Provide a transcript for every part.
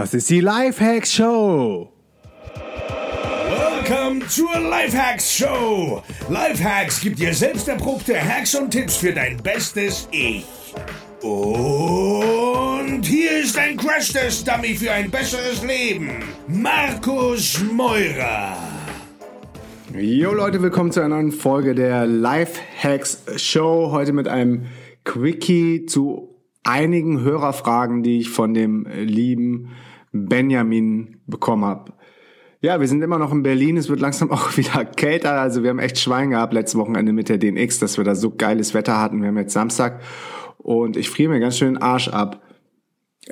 Das ist die Lifehacks Show. Welcome zur Lifehacks Show. Lifehacks gibt dir selbst erprobte Hacks und Tipps für dein bestes Ich. Und hier ist ein Crash-Test-Dummy für ein besseres Leben. Markus Meurer. Jo Leute, willkommen zu einer neuen Folge der Lifehacks Show. Heute mit einem Quickie zu einigen Hörerfragen, die ich von dem lieben Benjamin bekommen habe. Ja, wir sind immer noch in Berlin. Es wird langsam auch wieder kälter. Also wir haben echt Schwein gehabt letztes Wochenende mit der DNX, dass wir da so geiles Wetter hatten. Wir haben jetzt Samstag und ich friere mir ganz schön den Arsch ab.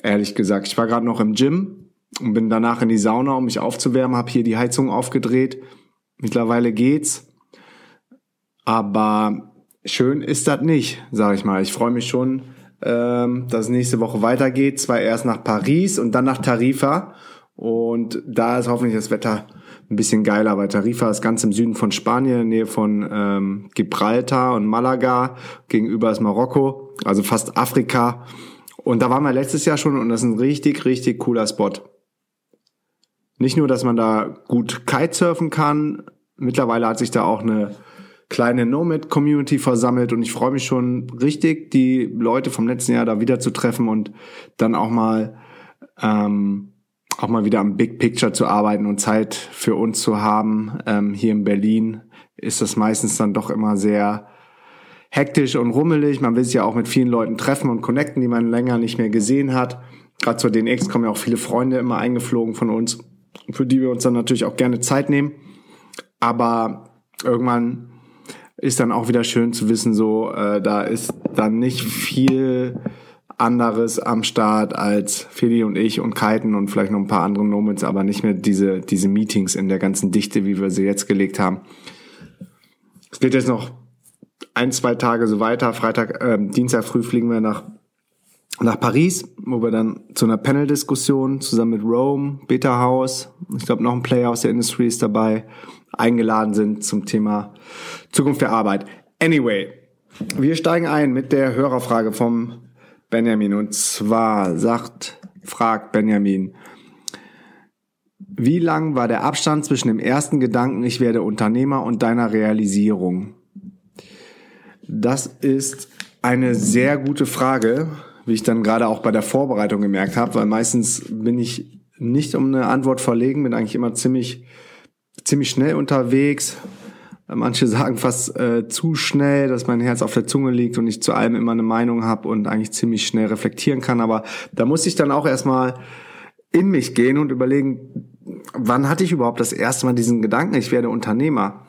Ehrlich gesagt. Ich war gerade noch im Gym und bin danach in die Sauna, um mich aufzuwärmen, habe hier die Heizung aufgedreht. Mittlerweile geht's. Aber schön ist das nicht, sage ich mal. Ich freue mich schon, ähm, dass es nächste Woche weitergeht. Zwar erst nach Paris und dann nach Tarifa. Und da ist hoffentlich das Wetter ein bisschen geiler, weil Tarifa ist ganz im Süden von Spanien, in der Nähe von ähm, Gibraltar und Malaga. Gegenüber ist Marokko, also fast Afrika. Und da waren wir letztes Jahr schon und das ist ein richtig, richtig cooler Spot. Nicht nur, dass man da gut Kitesurfen kann, mittlerweile hat sich da auch eine kleine Nomad-Community versammelt und ich freue mich schon richtig, die Leute vom letzten Jahr da wieder zu treffen und dann auch mal ähm, auch mal wieder am Big Picture zu arbeiten und Zeit für uns zu haben. Ähm, hier in Berlin ist das meistens dann doch immer sehr hektisch und rummelig. Man will sich ja auch mit vielen Leuten treffen und connecten, die man länger nicht mehr gesehen hat. Gerade zur DNX kommen ja auch viele Freunde immer eingeflogen von uns, für die wir uns dann natürlich auch gerne Zeit nehmen. Aber irgendwann ist dann auch wieder schön zu wissen, so äh, da ist dann nicht viel anderes am Start als Feli und ich und Kiten und vielleicht noch ein paar andere Nomads, aber nicht mehr diese, diese Meetings in der ganzen Dichte, wie wir sie jetzt gelegt haben. Es geht jetzt noch ein, zwei Tage so weiter. Freitag, äh, Dienstag früh fliegen wir nach, nach Paris, wo wir dann zu einer Panel-Diskussion zusammen mit Rome, Beta House, ich glaube noch ein Player aus der Industry ist dabei, eingeladen sind zum Thema Zukunft der Arbeit. Anyway, wir steigen ein mit der Hörerfrage vom Benjamin. Und zwar sagt, fragt Benjamin, wie lang war der Abstand zwischen dem ersten Gedanken, ich werde Unternehmer und deiner Realisierung? Das ist eine sehr gute Frage, wie ich dann gerade auch bei der Vorbereitung gemerkt habe, weil meistens bin ich nicht um eine Antwort verlegen, bin eigentlich immer ziemlich, ziemlich schnell unterwegs, Manche sagen fast äh, zu schnell, dass mein Herz auf der Zunge liegt und ich zu allem immer eine Meinung habe und eigentlich ziemlich schnell reflektieren kann. Aber da muss ich dann auch erstmal in mich gehen und überlegen, wann hatte ich überhaupt das erste Mal diesen Gedanken, ich werde Unternehmer.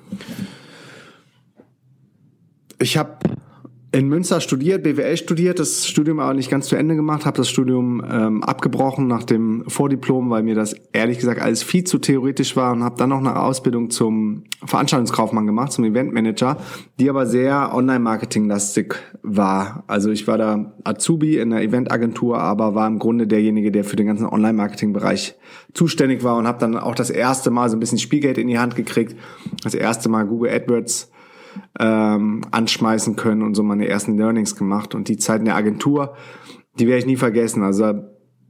Ich habe in Münster studiert, BWL studiert, das Studium aber nicht ganz zu Ende gemacht, habe das Studium ähm, abgebrochen nach dem Vordiplom, weil mir das ehrlich gesagt alles viel zu theoretisch war und habe dann noch eine Ausbildung zum Veranstaltungskaufmann gemacht, zum Eventmanager, die aber sehr Online-Marketing-lastig war. Also ich war da Azubi in einer Eventagentur, aber war im Grunde derjenige, der für den ganzen Online-Marketing-Bereich zuständig war und habe dann auch das erste Mal so ein bisschen Spielgeld in die Hand gekriegt, das erste Mal Google AdWords ähm, anschmeißen können und so meine ersten Learnings gemacht. Und die Zeit in der Agentur, die werde ich nie vergessen. Also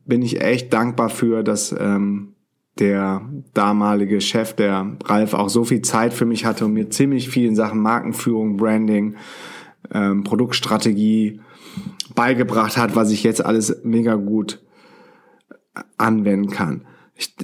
bin ich echt dankbar für, dass ähm, der damalige Chef, der Ralf, auch so viel Zeit für mich hatte und mir ziemlich viel in Sachen Markenführung, Branding, ähm, Produktstrategie beigebracht hat, was ich jetzt alles mega gut anwenden kann. Ich,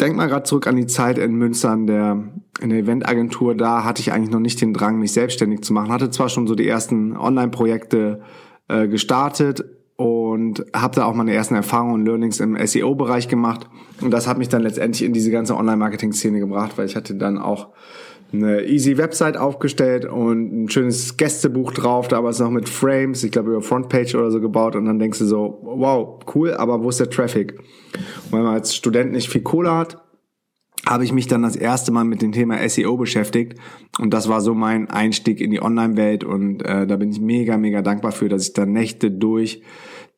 denk mal gerade zurück an die Zeit in Münster in der, in der Eventagentur. Da hatte ich eigentlich noch nicht den Drang, mich selbstständig zu machen. Hatte zwar schon so die ersten Online-Projekte äh, gestartet und habe da auch meine ersten Erfahrungen und Learnings im SEO-Bereich gemacht. Und das hat mich dann letztendlich in diese ganze Online-Marketing-Szene gebracht, weil ich hatte dann auch eine easy Website aufgestellt und ein schönes Gästebuch drauf, da aber es noch mit Frames, ich glaube über Frontpage oder so gebaut. Und dann denkst du so, wow, cool, aber wo ist der Traffic? Und wenn man als Student nicht viel Kohle hat, habe ich mich dann das erste Mal mit dem Thema SEO beschäftigt. Und das war so mein Einstieg in die Online-Welt. Und äh, da bin ich mega, mega dankbar für, dass ich da Nächte durch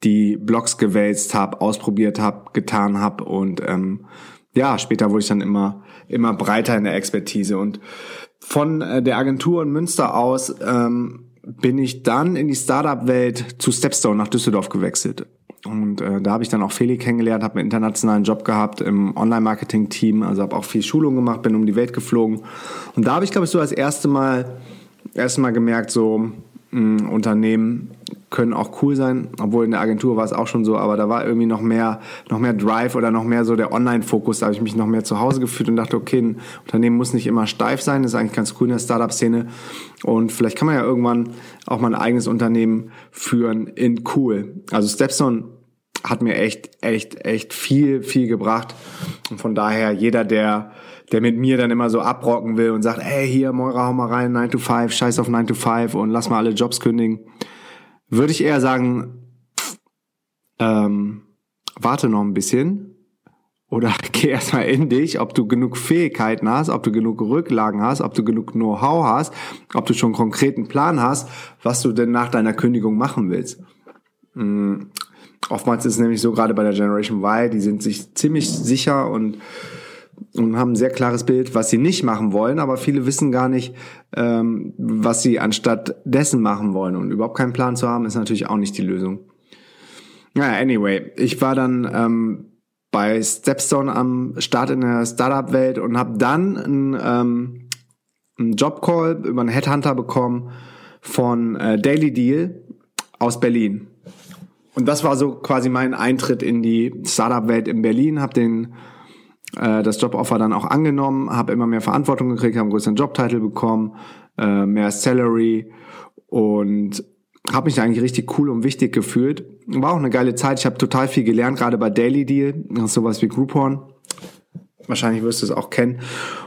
die Blogs gewälzt habe, ausprobiert habe, getan habe und ähm, ja, später wurde ich dann immer immer breiter in der Expertise. Und von äh, der Agentur in Münster aus ähm, bin ich dann in die Startup-Welt zu Stepstone nach Düsseldorf gewechselt. Und äh, da habe ich dann auch Feli kennengelernt, habe einen internationalen Job gehabt im Online-Marketing-Team, also habe auch viel Schulung gemacht, bin um die Welt geflogen. Und da habe ich, glaube ich, so das erste Mal, erste Mal gemerkt, so mh, Unternehmen können auch cool sein, obwohl in der Agentur war es auch schon so, aber da war irgendwie noch mehr, noch mehr Drive oder noch mehr so der Online-Fokus. Da habe ich mich noch mehr zu Hause gefühlt und dachte, okay, ein Unternehmen muss nicht immer steif sein, das ist eigentlich ganz cool in der Startup-Szene. Und vielleicht kann man ja irgendwann auch mal ein eigenes Unternehmen führen in cool. Also Stepstone hat mir echt, echt, echt viel, viel gebracht. Und von daher, jeder, der, der mit mir dann immer so abrocken will und sagt, hey, hier, Moira, hau mal rein, 9 to 5, scheiß auf 9 to 5 und lass mal alle Jobs kündigen, würde ich eher sagen, ähm, warte noch ein bisschen oder geh erstmal in dich, ob du genug Fähigkeiten hast, ob du genug Rücklagen hast, ob du genug Know-how hast, ob du schon einen konkreten Plan hast, was du denn nach deiner Kündigung machen willst. Oftmals ist es nämlich so, gerade bei der Generation Y, die sind sich ziemlich sicher und, und haben ein sehr klares Bild, was sie nicht machen wollen, aber viele wissen gar nicht, ähm, was sie anstatt dessen machen wollen. Und überhaupt keinen Plan zu haben, ist natürlich auch nicht die Lösung. Naja, anyway, ich war dann ähm, bei Stepstone am Start in der Startup-Welt und habe dann einen, ähm, einen Jobcall über einen Headhunter bekommen von äh, Daily Deal aus Berlin. Und das war so quasi mein Eintritt in die Startup-Welt in Berlin. Habe den äh, das Joboffer dann auch angenommen, habe immer mehr Verantwortung gekriegt, habe einen größeren Jobtitel bekommen, äh, mehr Salary und habe mich eigentlich richtig cool und wichtig gefühlt. War auch eine geile Zeit. Ich habe total viel gelernt, gerade bei Daily Deal, sowas wie Groupon. Wahrscheinlich wirst du es auch kennen.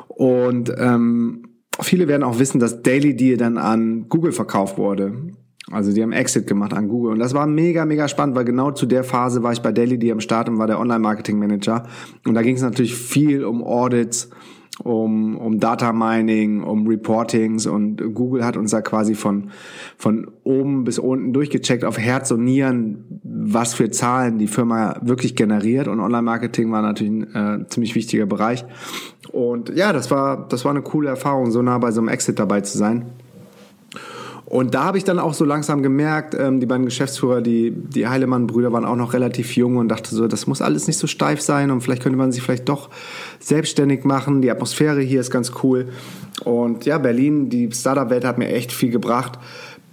Und ähm, viele werden auch wissen, dass Daily Deal dann an Google verkauft wurde. Also die haben Exit gemacht an Google und das war mega, mega spannend, weil genau zu der Phase war ich bei Daily die am Start und war der Online-Marketing-Manager. Und da ging es natürlich viel um Audits, um, um Data Mining, um Reportings und Google hat uns da quasi von, von oben bis unten durchgecheckt auf Herz und Nieren, was für Zahlen die Firma wirklich generiert und Online-Marketing war natürlich ein äh, ziemlich wichtiger Bereich. Und ja, das war, das war eine coole Erfahrung, so nah bei so einem Exit dabei zu sein. Und da habe ich dann auch so langsam gemerkt, ähm, die beiden Geschäftsführer, die, die Heilemann-Brüder waren auch noch relativ jung und dachte so, das muss alles nicht so steif sein und vielleicht könnte man sich vielleicht doch selbstständig machen. Die Atmosphäre hier ist ganz cool. Und ja, Berlin, die Startup-Welt hat mir echt viel gebracht.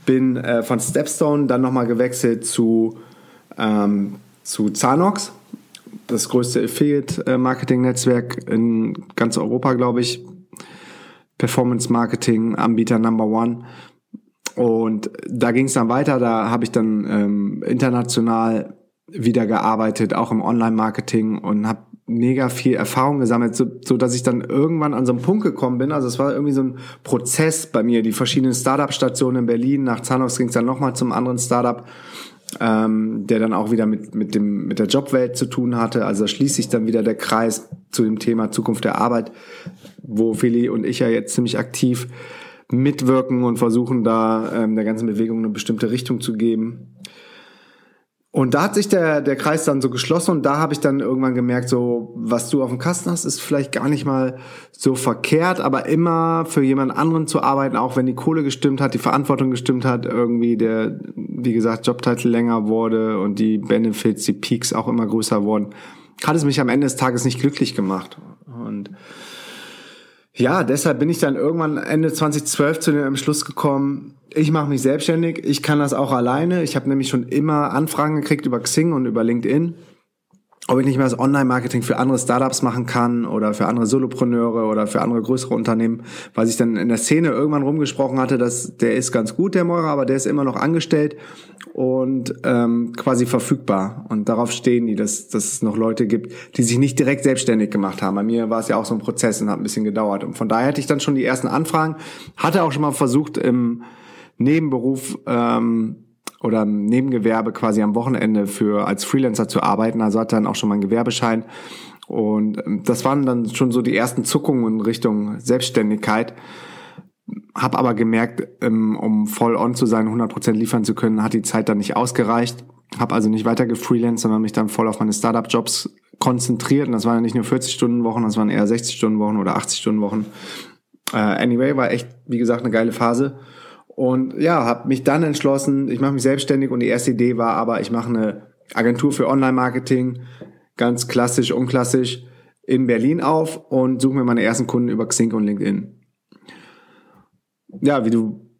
Bin äh, von Stepstone dann nochmal gewechselt zu, ähm, zu Zanox, das größte Affiliate-Marketing-Netzwerk in ganz Europa, glaube ich. Performance-Marketing-Anbieter Number One und da ging es dann weiter, da habe ich dann ähm, international wieder gearbeitet, auch im Online-Marketing und habe mega viel Erfahrung gesammelt, so, so dass ich dann irgendwann an so einen Punkt gekommen bin. Also es war irgendwie so ein Prozess bei mir, die verschiedenen Startup-Stationen in Berlin, nach Zahnhaus ging es dann nochmal zum anderen Startup, ähm, der dann auch wieder mit, mit, dem, mit der Jobwelt zu tun hatte. Also da schließt sich dann wieder der Kreis zu dem Thema Zukunft der Arbeit, wo Feli und ich ja jetzt ziemlich aktiv mitwirken und versuchen da ähm, der ganzen Bewegung eine bestimmte Richtung zu geben. Und da hat sich der, der Kreis dann so geschlossen und da habe ich dann irgendwann gemerkt, so was du auf dem Kasten hast, ist vielleicht gar nicht mal so verkehrt, aber immer für jemand anderen zu arbeiten, auch wenn die Kohle gestimmt hat, die Verantwortung gestimmt hat, irgendwie der, wie gesagt, Jobtitel länger wurde und die Benefits, die Peaks auch immer größer wurden, hat es mich am Ende des Tages nicht glücklich gemacht. Und ja, deshalb bin ich dann irgendwann Ende 2012 zu dem Entschluss gekommen, ich mache mich selbstständig, ich kann das auch alleine. Ich habe nämlich schon immer Anfragen gekriegt über Xing und über LinkedIn ob ich nicht mehr das Online-Marketing für andere Startups machen kann oder für andere Solopreneure oder für andere größere Unternehmen, weil sich dann in der Szene irgendwann rumgesprochen hatte, dass der ist ganz gut, der Meurer, aber der ist immer noch angestellt und ähm, quasi verfügbar. Und darauf stehen die, dass, dass es noch Leute gibt, die sich nicht direkt selbstständig gemacht haben. Bei mir war es ja auch so ein Prozess und hat ein bisschen gedauert. Und von daher hatte ich dann schon die ersten Anfragen, hatte auch schon mal versucht, im Nebenberuf ähm, oder Nebengewerbe quasi am Wochenende für als Freelancer zu arbeiten. Also hatte dann auch schon mal einen Gewerbeschein. Und ähm, das waren dann schon so die ersten Zuckungen in Richtung Selbstständigkeit. Hab aber gemerkt, ähm, um voll on zu sein, 100% liefern zu können, hat die Zeit dann nicht ausgereicht. Hab also nicht weiter gefreelanced, sondern mich dann voll auf meine Startup-Jobs konzentriert. Und das waren ja nicht nur 40-Stunden-Wochen, das waren eher 60-Stunden-Wochen oder 80-Stunden-Wochen. Äh, anyway, war echt, wie gesagt, eine geile Phase. Und ja, habe mich dann entschlossen, ich mache mich selbstständig und die erste Idee war aber, ich mache eine Agentur für Online-Marketing, ganz klassisch, unklassisch, in Berlin auf und suche mir meine ersten Kunden über Xing und LinkedIn. Ja, wie du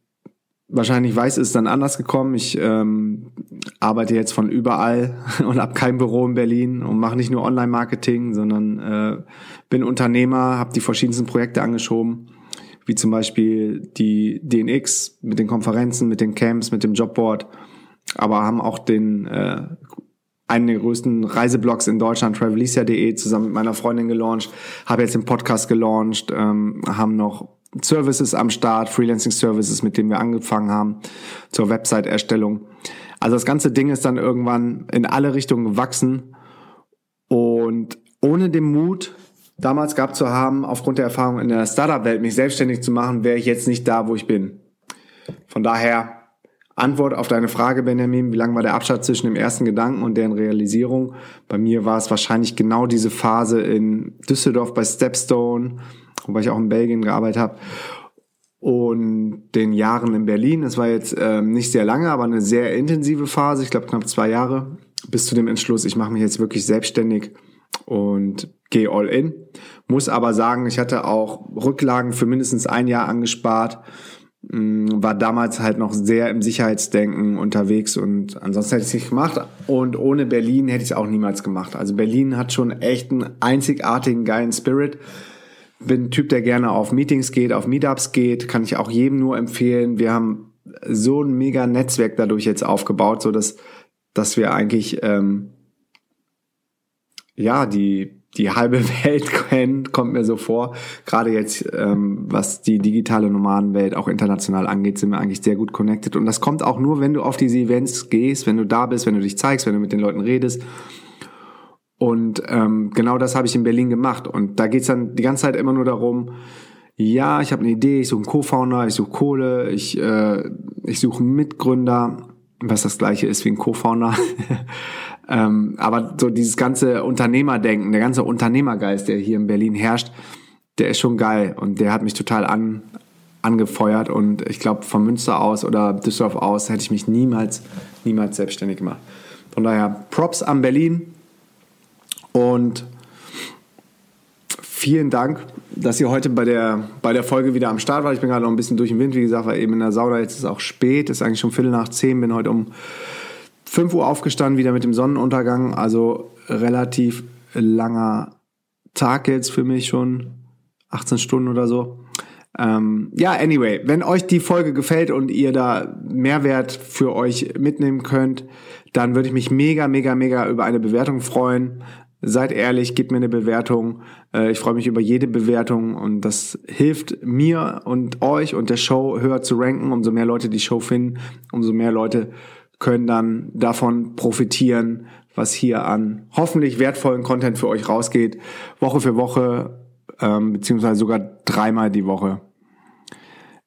wahrscheinlich weißt, ist dann anders gekommen. Ich ähm, arbeite jetzt von überall und habe kein Büro in Berlin und mache nicht nur Online-Marketing, sondern äh, bin Unternehmer, habe die verschiedensten Projekte angeschoben, wie zum Beispiel die DNX mit den Konferenzen, mit den Camps, mit dem Jobboard, aber haben auch den äh, einen der größten Reiseblogs in Deutschland, travelicia.de, zusammen mit meiner Freundin gelauncht, habe jetzt den Podcast gelauncht, ähm, haben noch Services am Start, Freelancing Services, mit denen wir angefangen haben, zur Website-Erstellung. Also das ganze Ding ist dann irgendwann in alle Richtungen gewachsen und ohne den Mut, damals gehabt zu haben, aufgrund der Erfahrung in der Startup-Welt, mich selbstständig zu machen, wäre ich jetzt nicht da, wo ich bin. Von daher Antwort auf deine Frage, Benjamin, wie lang war der Abstand zwischen dem ersten Gedanken und deren Realisierung? Bei mir war es wahrscheinlich genau diese Phase in Düsseldorf bei Stepstone, wobei ich auch in Belgien gearbeitet habe, und den Jahren in Berlin. Es war jetzt ähm, nicht sehr lange, aber eine sehr intensive Phase, ich glaube knapp zwei Jahre, bis zu dem Entschluss, ich mache mich jetzt wirklich selbstständig und gehe all in. Muss aber sagen, ich hatte auch Rücklagen für mindestens ein Jahr angespart Mm, war damals halt noch sehr im Sicherheitsdenken unterwegs und ansonsten hätte ich es nicht gemacht. Und ohne Berlin hätte ich es auch niemals gemacht. Also Berlin hat schon echt einen einzigartigen, geilen Spirit. Bin ein Typ, der gerne auf Meetings geht, auf Meetups geht, kann ich auch jedem nur empfehlen. Wir haben so ein mega Netzwerk dadurch jetzt aufgebaut, so dass, dass wir eigentlich ähm, ja die die halbe Welt kennt, kommt mir so vor. Gerade jetzt, ähm, was die digitale Nomadenwelt auch international angeht, sind wir eigentlich sehr gut connected. Und das kommt auch nur, wenn du auf diese Events gehst, wenn du da bist, wenn du dich zeigst, wenn du mit den Leuten redest. Und ähm, genau das habe ich in Berlin gemacht. Und da geht's dann die ganze Zeit immer nur darum, ja, ich habe eine Idee, ich suche einen Co-Founder, ich suche Kohle, ich, äh, ich suche einen Mitgründer, was das gleiche ist wie ein Co-Founder. Ähm, aber so dieses ganze Unternehmerdenken, der ganze Unternehmergeist, der hier in Berlin herrscht, der ist schon geil und der hat mich total an, angefeuert und ich glaube von Münster aus oder Düsseldorf aus hätte ich mich niemals, niemals selbstständig gemacht. Von daher Props an Berlin und vielen Dank, dass ihr heute bei der, bei der Folge wieder am Start wart. Ich bin gerade noch ein bisschen durch den Wind, wie gesagt, war eben in der Sauna. Jetzt ist es auch spät, ist eigentlich schon Viertel nach zehn, bin heute um 5 Uhr aufgestanden, wieder mit dem Sonnenuntergang. Also relativ langer Tag jetzt für mich schon. 18 Stunden oder so. Ähm, ja, anyway, wenn euch die Folge gefällt und ihr da Mehrwert für euch mitnehmen könnt, dann würde ich mich mega, mega, mega über eine Bewertung freuen. Seid ehrlich, gebt mir eine Bewertung. Äh, ich freue mich über jede Bewertung und das hilft mir und euch und der Show höher zu ranken. Umso mehr Leute die Show finden, umso mehr Leute können dann davon profitieren, was hier an hoffentlich wertvollen Content für euch rausgeht, Woche für Woche, ähm, beziehungsweise sogar dreimal die Woche.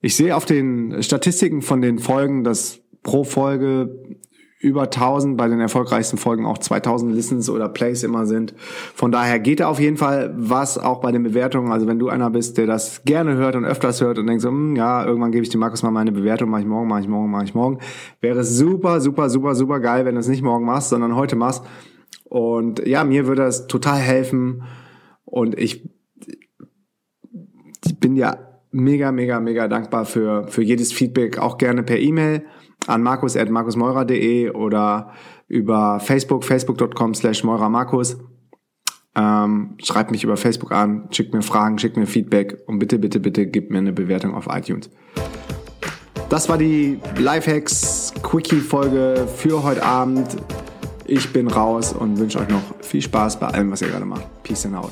Ich sehe auf den Statistiken von den Folgen, dass pro Folge über 1000, bei den erfolgreichsten Folgen auch 2000 Listens oder Plays immer sind. Von daher geht da auf jeden Fall was auch bei den Bewertungen. Also wenn du einer bist, der das gerne hört und öfters hört und denkt so, hm, ja, irgendwann gebe ich dem Markus mal meine Bewertung, mache ich morgen, mache ich morgen, mache ich morgen, wäre es super, super, super, super geil, wenn du es nicht morgen machst, sondern heute machst. Und ja, mir würde das total helfen und ich, ich bin ja mega, mega, mega dankbar für, für jedes Feedback, auch gerne per E-Mail an markus.markusmeurer.de oder über Facebook, facebook.com slash meurermarkus. Ähm, schreibt mich über Facebook an, schickt mir Fragen, schickt mir Feedback und bitte, bitte, bitte gebt mir eine Bewertung auf iTunes. Das war die Lifehacks Quickie Folge für heute Abend. Ich bin raus und wünsche euch noch viel Spaß bei allem, was ihr gerade macht. Peace and out.